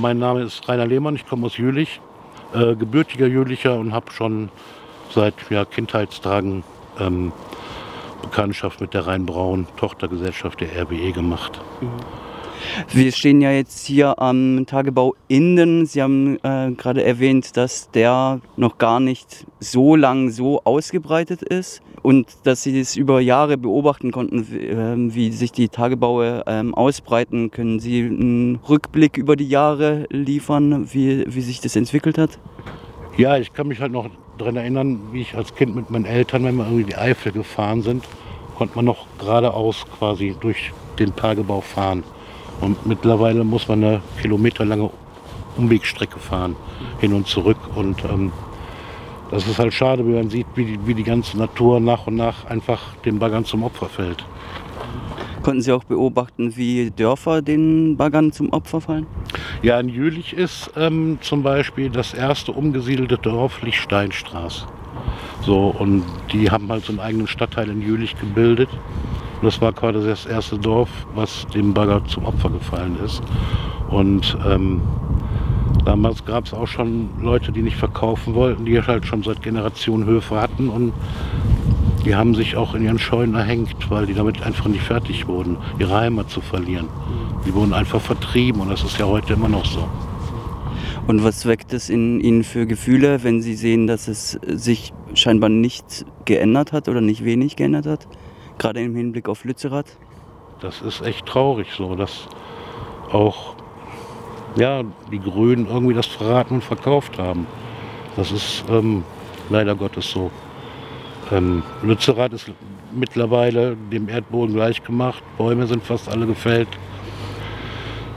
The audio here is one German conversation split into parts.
Mein Name ist Rainer Lehmann, ich komme aus Jülich, äh, gebürtiger Jülicher und habe schon seit ja, Kindheitstagen ähm, Bekanntschaft mit der Rheinbraun, Tochtergesellschaft der RWE gemacht. Mhm. Wir stehen ja jetzt hier am Tagebau Inden. Sie haben äh, gerade erwähnt, dass der noch gar nicht so lang so ausgebreitet ist und dass Sie das über Jahre beobachten konnten, wie, äh, wie sich die Tagebaue äh, ausbreiten. Können Sie einen Rückblick über die Jahre liefern, wie, wie sich das entwickelt hat? Ja, ich kann mich halt noch daran erinnern, wie ich als Kind mit meinen Eltern, wenn wir irgendwie die Eifel gefahren sind, konnte man noch geradeaus quasi durch den Tagebau fahren. Und mittlerweile muss man eine kilometerlange Umwegstrecke fahren, hin und zurück. Und ähm, das ist halt schade, wenn man sieht, wie die, wie die ganze Natur nach und nach einfach den Baggern zum Opfer fällt. Konnten Sie auch beobachten, wie Dörfer den Baggern zum Opfer fallen? Ja, in Jülich ist ähm, zum Beispiel das erste umgesiedelte Dorf Lichtsteinstraße. So, und die haben halt so einen eigenen Stadtteil in Jülich gebildet. Und das war quasi das erste Dorf, was dem Bagger zum Opfer gefallen ist. Und ähm, damals gab es auch schon Leute, die nicht verkaufen wollten, die halt schon seit Generationen Höfe hatten und die haben sich auch in ihren Scheunen erhängt, weil die damit einfach nicht fertig wurden, ihre Heimat zu verlieren. Die wurden einfach vertrieben und das ist ja heute immer noch so. Und was weckt es in Ihnen für Gefühle, wenn Sie sehen, dass es sich scheinbar nicht geändert hat oder nicht wenig geändert hat? Gerade im Hinblick auf Lützerath? Das ist echt traurig so, dass auch ja, die Grünen irgendwie das verraten und verkauft haben. Das ist ähm, leider Gottes so. Ähm, Lützerath ist mittlerweile dem Erdboden gleichgemacht. Bäume sind fast alle gefällt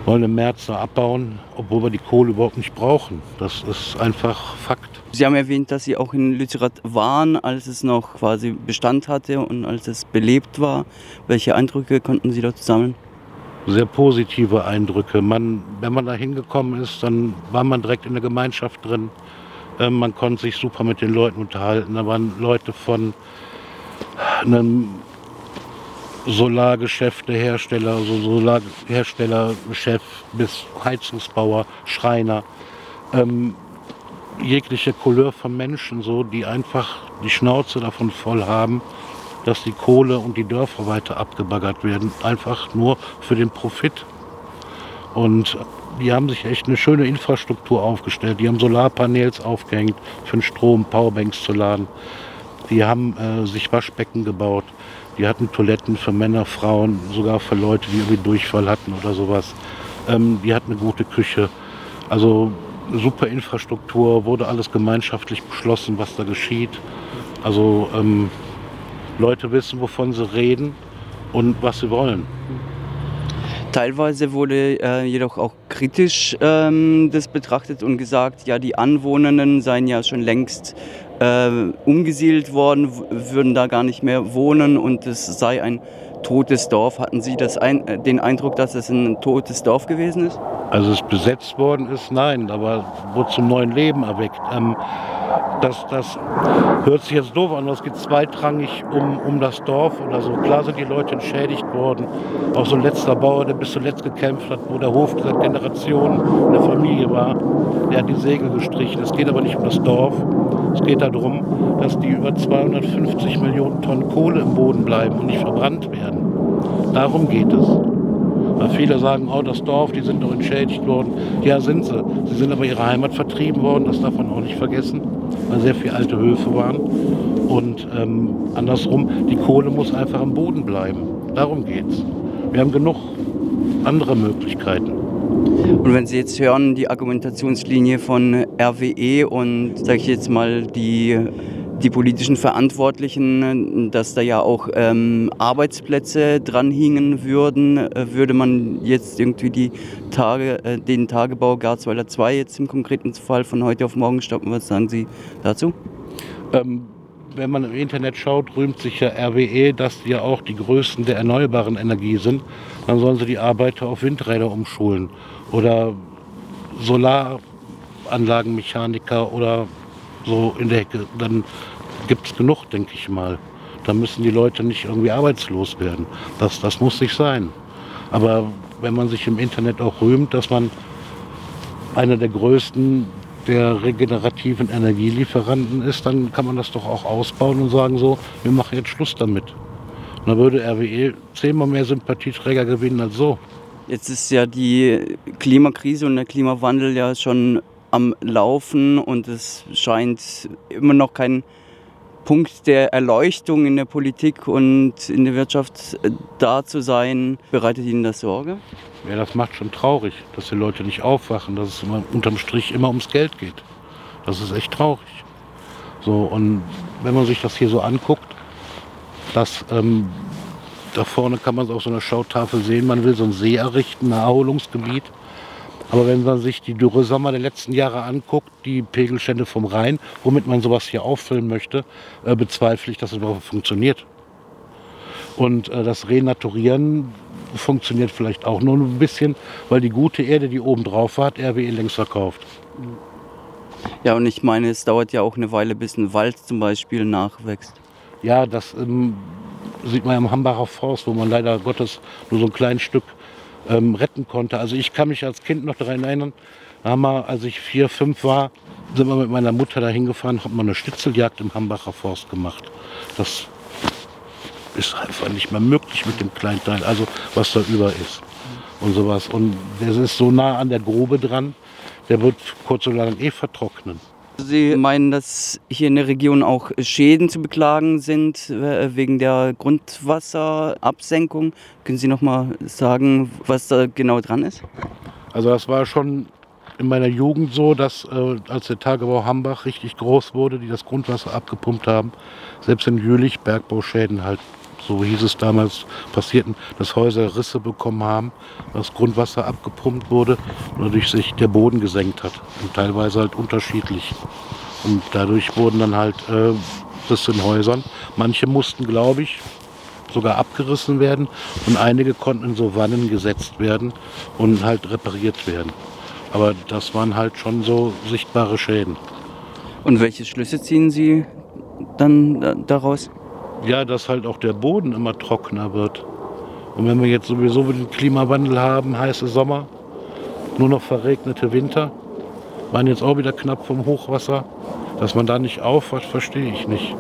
wollen im März da abbauen, obwohl wir die Kohle überhaupt nicht brauchen. Das ist einfach Fakt. Sie haben erwähnt, dass Sie auch in Lützerath waren, als es noch quasi Bestand hatte und als es belebt war. Welche Eindrücke konnten Sie dort sammeln? Sehr positive Eindrücke. Man, wenn man da hingekommen ist, dann war man direkt in der Gemeinschaft drin. Ähm, man konnte sich super mit den Leuten unterhalten. Da waren Leute von einem Solargeschäfte, Hersteller, also Solarhersteller, Chef bis Heizungsbauer, Schreiner, ähm, jegliche Couleur von Menschen, so, die einfach die Schnauze davon voll haben, dass die Kohle und die Dörfer weiter abgebaggert werden, einfach nur für den Profit. Und die haben sich echt eine schöne Infrastruktur aufgestellt. Die haben Solarpanels aufgehängt für den Strom, Powerbanks zu laden. Die haben äh, sich Waschbecken gebaut. Die hatten Toiletten für Männer, Frauen, sogar für Leute, die irgendwie Durchfall hatten oder sowas. Ähm, die hatten eine gute Küche. Also super Infrastruktur, wurde alles gemeinschaftlich beschlossen, was da geschieht. Also ähm, Leute wissen, wovon sie reden und was sie wollen. Teilweise wurde äh, jedoch auch kritisch ähm, das betrachtet und gesagt, ja, die Anwohnerinnen seien ja schon längst äh, umgesiedelt worden, würden da gar nicht mehr wohnen und es sei ein totes Dorf. Hatten Sie das ein, äh, den Eindruck, dass es ein totes Dorf gewesen ist? Also es besetzt worden ist, nein, aber wurde zum neuen Leben erweckt. Ähm, das, das hört sich jetzt doof an, es geht zweitrangig um, um das Dorf oder so. Klar sind die Leute entschädigt worden. Auch so ein letzter Bauer, der bis zuletzt gekämpft hat, wo der Hof seit Generationen in der Familie war, der hat die Segel gestrichen. Es geht aber nicht um das Dorf. Es geht darum, dass die über 250 Millionen Tonnen Kohle im Boden bleiben und nicht verbrannt werden. Darum geht es. Weil viele sagen, oh, das Dorf, die sind doch entschädigt worden. Ja, sind sie. Sie sind aber ihre Heimat vertrieben worden, das darf man auch nicht vergessen, weil sehr viele alte Höfe waren. Und ähm, andersrum, die Kohle muss einfach am Boden bleiben. Darum geht's. Wir haben genug andere Möglichkeiten. Und wenn Sie jetzt hören, die Argumentationslinie von RWE und, sage ich jetzt mal, die die politischen Verantwortlichen, dass da ja auch ähm, Arbeitsplätze dranhingen würden. Äh, würde man jetzt irgendwie die Tage, äh, den Tagebau Garzweiler 2 jetzt im konkreten Fall von heute auf morgen stoppen? Was sagen Sie dazu? Ähm, wenn man im Internet schaut, rühmt sich ja RWE, dass die ja auch die Größten der erneuerbaren Energie sind. Dann sollen sie die Arbeiter auf Windräder umschulen oder Solaranlagenmechaniker oder so in der Hecke. Dann gibt es genug, denke ich mal. Da müssen die Leute nicht irgendwie arbeitslos werden. Das, das muss nicht sein. Aber wenn man sich im Internet auch rühmt, dass man einer der größten der regenerativen Energielieferanten ist, dann kann man das doch auch ausbauen und sagen so, wir machen jetzt Schluss damit. Und dann würde RWE zehnmal mehr Sympathieträger gewinnen als so. Jetzt ist ja die Klimakrise und der Klimawandel ja schon am Laufen und es scheint immer noch kein Punkt der Erleuchtung in der Politik und in der Wirtschaft äh, da zu sein. Bereitet Ihnen das Sorge? Ja, das macht schon traurig, dass die Leute nicht aufwachen, dass es immer, unterm Strich immer ums Geld geht. Das ist echt traurig. So, und wenn man sich das hier so anguckt, dass ähm, da vorne kann man es auf so einer Schautafel sehen, man will so einen See errichten, ein Erholungsgebiet. Aber wenn man sich die Dürresommer der letzten Jahre anguckt, die Pegelstände vom Rhein, womit man sowas hier auffüllen möchte, äh, bezweifle ich, dass es überhaupt funktioniert. Und äh, das Renaturieren funktioniert vielleicht auch nur ein bisschen, weil die gute Erde, die oben drauf war, hat RWE längst verkauft. Ja, und ich meine, es dauert ja auch eine Weile, bis ein Wald zum Beispiel nachwächst. Ja, das ähm, sieht man am Hambacher Forst, wo man leider Gottes nur so ein kleines Stück ähm, retten konnte. Also ich kann mich als Kind noch daran erinnern, haben als ich vier, fünf war, sind wir mit meiner Mutter da hingefahren, haben wir eine Schnitzeljagd im Hambacher Forst gemacht. Das ist einfach nicht mehr möglich mit dem Kleinteil, also was da über ist und sowas. Und das ist so nah an der Grube dran, der wird kurz oder lang eh vertrocknen. Sie meinen, dass hier in der Region auch Schäden zu beklagen sind äh, wegen der Grundwasserabsenkung. Können Sie noch mal sagen, was da genau dran ist? Also das war schon in meiner Jugend so, dass äh, als der Tagebau Hambach richtig groß wurde, die das Grundwasser abgepumpt haben, selbst in Jülich Bergbauschäden halt so hieß es damals, passierten, dass Häuser Risse bekommen haben, das Grundwasser abgepumpt wurde und dadurch sich der Boden gesenkt hat. Und teilweise halt unterschiedlich. Und dadurch wurden dann halt äh, Risse in Häusern. Manche mussten, glaube ich, sogar abgerissen werden und einige konnten in so Wannen gesetzt werden und halt repariert werden. Aber das waren halt schon so sichtbare Schäden. Und welche Schlüsse ziehen Sie dann daraus? Ja, dass halt auch der Boden immer trockener wird. Und wenn wir jetzt sowieso den Klimawandel haben, heiße Sommer, nur noch verregnete Winter, waren jetzt auch wieder knapp vom Hochwasser, dass man da nicht aufwacht, verstehe ich nicht.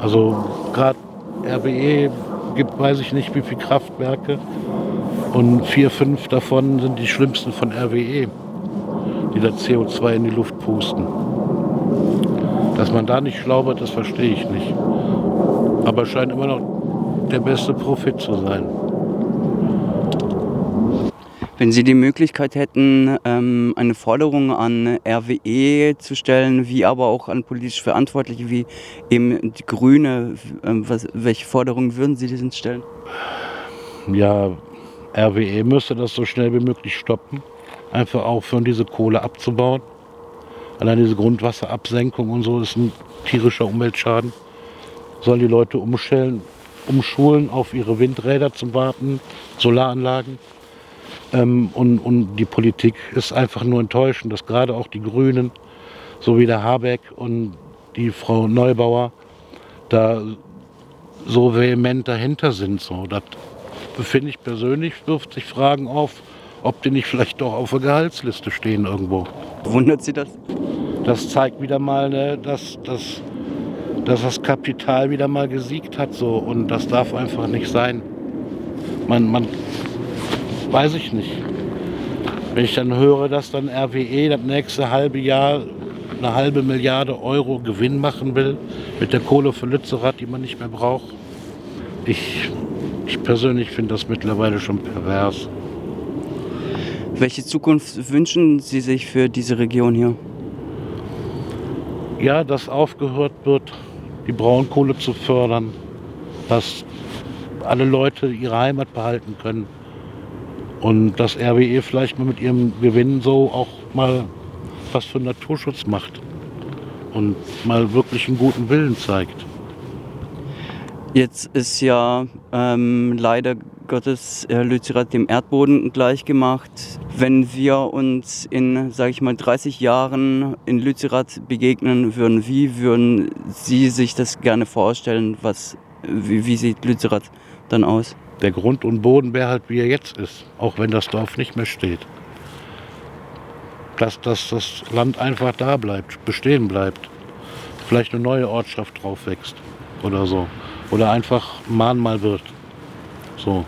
Also gerade RWE gibt, weiß ich nicht, wie viele Kraftwerke und vier, fünf davon sind die schlimmsten von RWE, die da CO2 in die Luft pusten. Dass man da nicht schlau wird, das verstehe ich nicht. Aber scheint immer noch der beste Profit zu sein. Wenn Sie die Möglichkeit hätten, ähm, eine Forderung an RWE zu stellen, wie aber auch an politisch Verantwortliche wie eben die Grüne, ähm, was, welche Forderungen würden Sie denn stellen? Ja, RWE müsste das so schnell wie möglich stoppen. Einfach aufhören, diese Kohle abzubauen. Allein diese Grundwasserabsenkung und so ist ein tierischer Umweltschaden sollen die Leute umstellen, umschulen auf ihre Windräder zum Warten, Solaranlagen. Ähm, und, und die Politik ist einfach nur enttäuschend, dass gerade auch die Grünen, so wie der Habeck und die Frau Neubauer, da so vehement dahinter sind. So. Das finde ich persönlich, wirft sich Fragen auf, ob die nicht vielleicht doch auf der Gehaltsliste stehen irgendwo. Wundert Sie das? Das zeigt wieder mal, ne, dass, dass dass das Kapital wieder mal gesiegt hat so und das darf einfach nicht sein. Man, man weiß ich nicht. Wenn ich dann höre, dass dann RWE das nächste halbe Jahr eine halbe Milliarde Euro Gewinn machen will mit der Kohle für Lützerath, die man nicht mehr braucht. Ich, ich persönlich finde das mittlerweile schon pervers. Welche Zukunft wünschen Sie sich für diese Region hier? Ja, dass aufgehört wird, die Braunkohle zu fördern, dass alle Leute ihre Heimat behalten können und dass RWE vielleicht mal mit ihrem Gewinn so auch mal was für Naturschutz macht und mal wirklich einen guten Willen zeigt. Jetzt ist ja ähm, leider Gottes Herr Lützerath dem Erdboden gleichgemacht. Wenn wir uns in, sage ich mal, 30 Jahren in Lützerath begegnen würden, wie würden Sie sich das gerne vorstellen? Was, wie, wie sieht Lützerath dann aus? Der Grund und Boden wäre halt, wie er jetzt ist, auch wenn das Dorf nicht mehr steht. dass, dass das Land einfach da bleibt, bestehen bleibt. Vielleicht eine neue Ortschaft drauf wächst oder so. Oder einfach Mahnmal wird. So.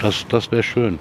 Das, das wäre schön.